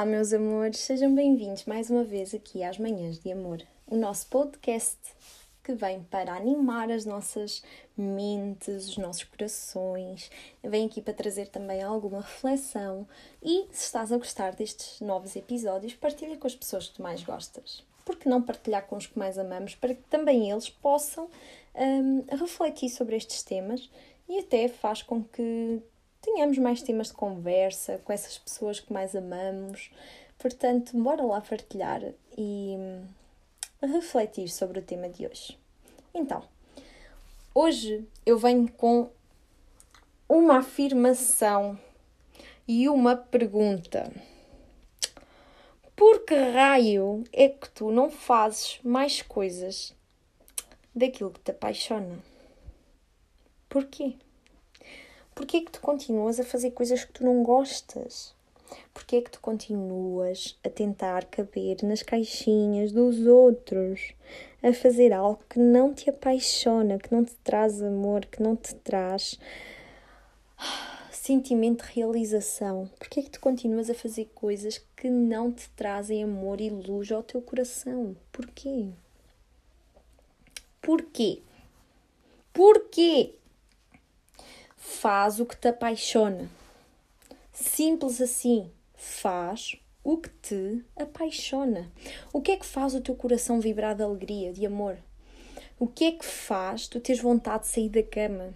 Olá, meus amores, sejam bem-vindos mais uma vez aqui às Manhãs de Amor, o nosso podcast que vem para animar as nossas mentes, os nossos corações, vem aqui para trazer também alguma reflexão e se estás a gostar destes novos episódios, partilha com as pessoas que mais gostas. Por que não partilhar com os que mais amamos para que também eles possam um, refletir sobre estes temas e até faz com que tenhamos mais temas de conversa com essas pessoas que mais amamos. Portanto, bora lá partilhar e hum, refletir sobre o tema de hoje. Então, hoje eu venho com uma afirmação e uma pergunta. Por que raio é que tu não fazes mais coisas daquilo que te apaixona? Porquê? Porquê é que tu continuas a fazer coisas que tu não gostas? Porquê é que tu continuas a tentar caber nas caixinhas dos outros? A fazer algo que não te apaixona, que não te traz amor, que não te traz sentimento de realização? Porquê é que tu continuas a fazer coisas que não te trazem amor e luz ao teu coração? Porquê? Porquê? Porquê? Faz o que te apaixona. Simples assim. Faz o que te apaixona. O que é que faz o teu coração vibrar de alegria, de amor? O que é que faz tu teres vontade de sair da cama?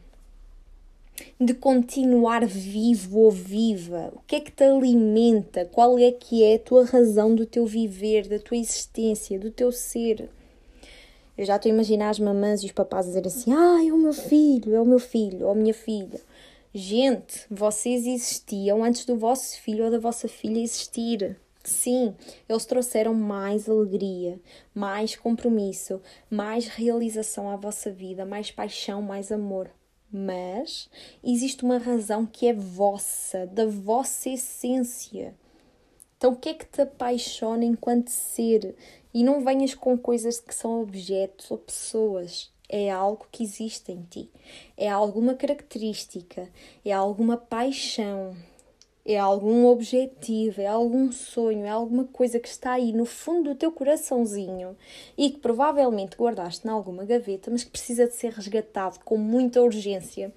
De continuar vivo ou viva? O que é que te alimenta? Qual é que é a tua razão do teu viver, da tua existência, do teu ser? Eu já estou a imaginar as mamãs e os papás a dizer assim: Ah, é o meu filho, é o meu filho, ou a minha filha. Gente, vocês existiam antes do vosso filho ou da vossa filha existir. Sim, eles trouxeram mais alegria, mais compromisso, mais realização à vossa vida, mais paixão, mais amor. Mas existe uma razão que é vossa, da vossa essência. Então, o que é que te apaixona enquanto ser? E não venhas com coisas que são objetos ou pessoas. É algo que existe em ti. É alguma característica. É alguma paixão. É algum objetivo. É algum sonho. É alguma coisa que está aí no fundo do teu coraçãozinho e que provavelmente guardaste em alguma gaveta, mas que precisa de ser resgatado com muita urgência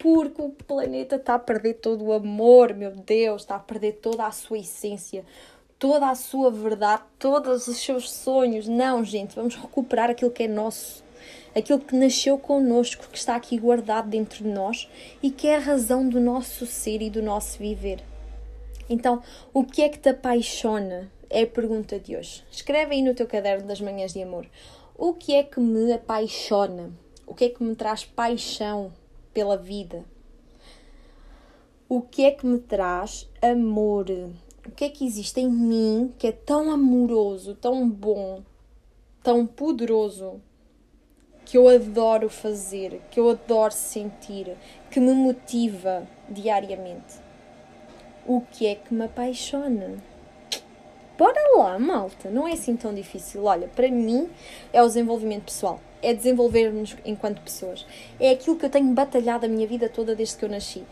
porque o planeta está a perder todo o amor, meu Deus, está a perder toda a sua essência toda a sua verdade, todos os seus sonhos. Não, gente, vamos recuperar aquilo que é nosso, aquilo que nasceu connosco, que está aqui guardado dentro de nós e que é a razão do nosso ser e do nosso viver. Então, o que é que te apaixona? É a pergunta de hoje. Escreve aí no teu caderno das manhãs de amor. O que é que me apaixona? O que é que me traz paixão pela vida? O que é que me traz amor? o que é que existe em mim que é tão amoroso, tão bom, tão poderoso, que eu adoro fazer, que eu adoro sentir, que me motiva diariamente. O que é que me apaixona? Bora lá, malta, não é assim tão difícil. Olha, para mim é o desenvolvimento pessoal, é desenvolver-nos enquanto pessoas. É aquilo que eu tenho batalhado a minha vida toda desde que eu nasci.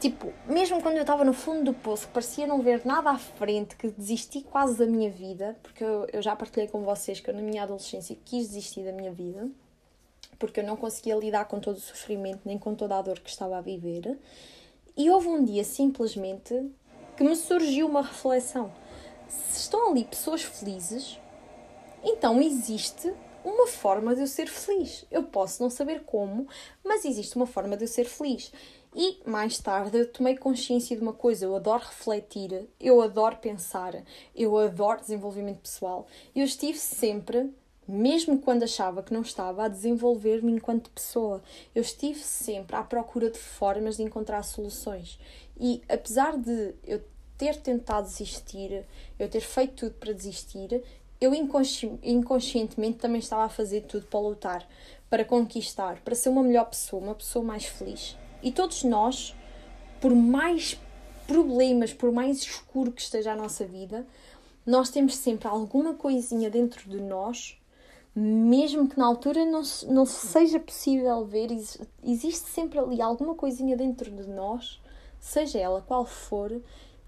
Tipo, mesmo quando eu estava no fundo do poço, que parecia não ver nada à frente, que desisti quase da minha vida, porque eu, eu já partilhei com vocês que eu, na minha adolescência, quis desistir da minha vida, porque eu não conseguia lidar com todo o sofrimento, nem com toda a dor que estava a viver. E houve um dia, simplesmente, que me surgiu uma reflexão. Se estão ali pessoas felizes, então existe uma forma de eu ser feliz. Eu posso não saber como, mas existe uma forma de eu ser feliz. E mais tarde eu tomei consciência de uma coisa: eu adoro refletir, eu adoro pensar, eu adoro desenvolvimento pessoal. Eu estive sempre, mesmo quando achava que não estava, a desenvolver-me enquanto pessoa. Eu estive sempre à procura de formas de encontrar soluções. E apesar de eu ter tentado desistir, eu ter feito tudo para desistir, eu inconsci inconscientemente também estava a fazer tudo para lutar, para conquistar, para ser uma melhor pessoa, uma pessoa mais feliz. E todos nós, por mais problemas, por mais escuro que esteja a nossa vida, nós temos sempre alguma coisinha dentro de nós, mesmo que na altura não, não seja possível ver, existe sempre ali alguma coisinha dentro de nós, seja ela qual for,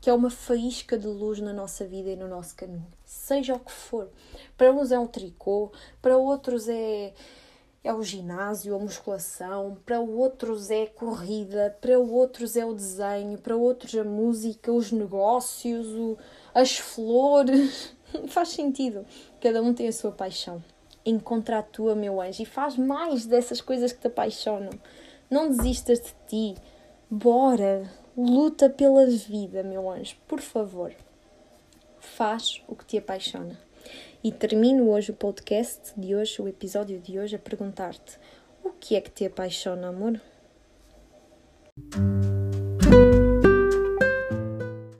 que é uma faísca de luz na nossa vida e no nosso caminho, seja o que for. Para uns é um tricô, para outros é é o ginásio, a musculação, para outros é corrida, para outros é o desenho, para outros a música, os negócios, o, as flores. faz sentido. Cada um tem a sua paixão. Encontra a tua, meu anjo, e faz mais dessas coisas que te apaixonam. Não desistas de ti. Bora, luta pela vida, meu anjo, por favor. Faz o que te apaixona. E termino hoje o podcast de hoje, o episódio de hoje, a perguntar-te: o que é que te apaixona, amor?